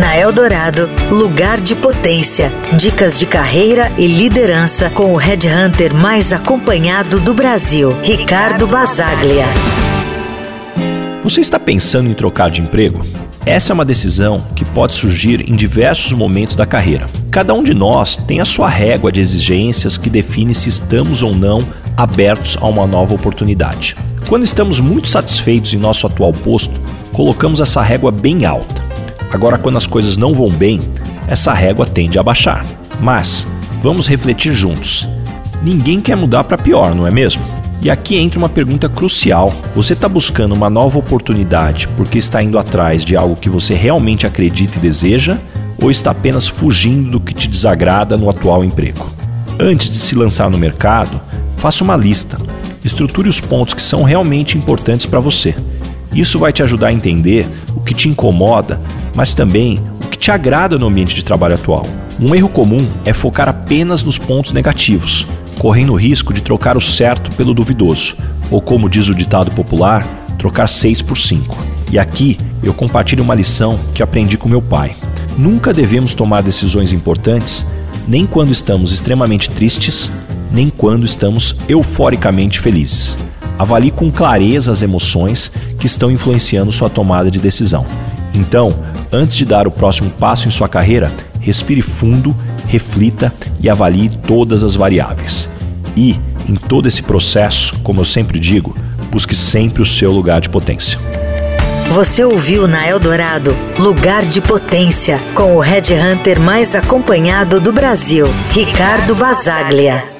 Na Eldorado, lugar de potência. Dicas de carreira e liderança com o headhunter mais acompanhado do Brasil, Ricardo Basaglia. Você está pensando em trocar de emprego? Essa é uma decisão que pode surgir em diversos momentos da carreira. Cada um de nós tem a sua régua de exigências que define se estamos ou não abertos a uma nova oportunidade. Quando estamos muito satisfeitos em nosso atual posto, colocamos essa régua bem alta. Agora, quando as coisas não vão bem, essa régua tende a baixar. Mas vamos refletir juntos. Ninguém quer mudar para pior, não é mesmo? E aqui entra uma pergunta crucial. Você está buscando uma nova oportunidade porque está indo atrás de algo que você realmente acredita e deseja? Ou está apenas fugindo do que te desagrada no atual emprego? Antes de se lançar no mercado, faça uma lista. Estruture os pontos que são realmente importantes para você. Isso vai te ajudar a entender o que te incomoda, mas também o que te agrada no ambiente de trabalho atual. Um erro comum é focar apenas nos pontos negativos, correndo o risco de trocar o certo pelo duvidoso, ou como diz o ditado popular, trocar 6 por 5. E aqui eu compartilho uma lição que aprendi com meu pai. Nunca devemos tomar decisões importantes nem quando estamos extremamente tristes, nem quando estamos euforicamente felizes. Avalie com clareza as emoções que estão influenciando sua tomada de decisão. Então, antes de dar o próximo passo em sua carreira, respire fundo, reflita e avalie todas as variáveis. E, em todo esse processo, como eu sempre digo, busque sempre o seu lugar de potência. Você ouviu na Eldorado Lugar de Potência com o Red Hunter mais acompanhado do Brasil, Ricardo Basaglia.